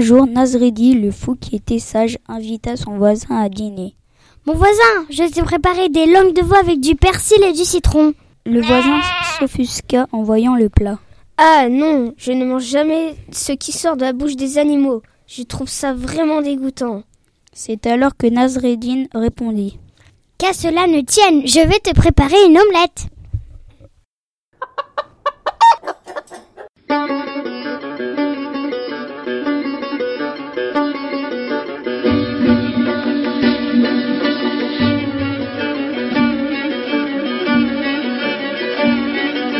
jour, Nazredi, le fou qui était sage, invita son voisin à dîner. Mon voisin, je t'ai préparé des langues de veau avec du persil et du citron. Le voisin s'offusqua en voyant le plat. Ah non, je ne mange jamais ce qui sort de la bouche des animaux. Je trouve ça vraiment dégoûtant. C'est alors que Nazreddin répondit. Qu'à cela ne tienne, je vais te préparer une omelette.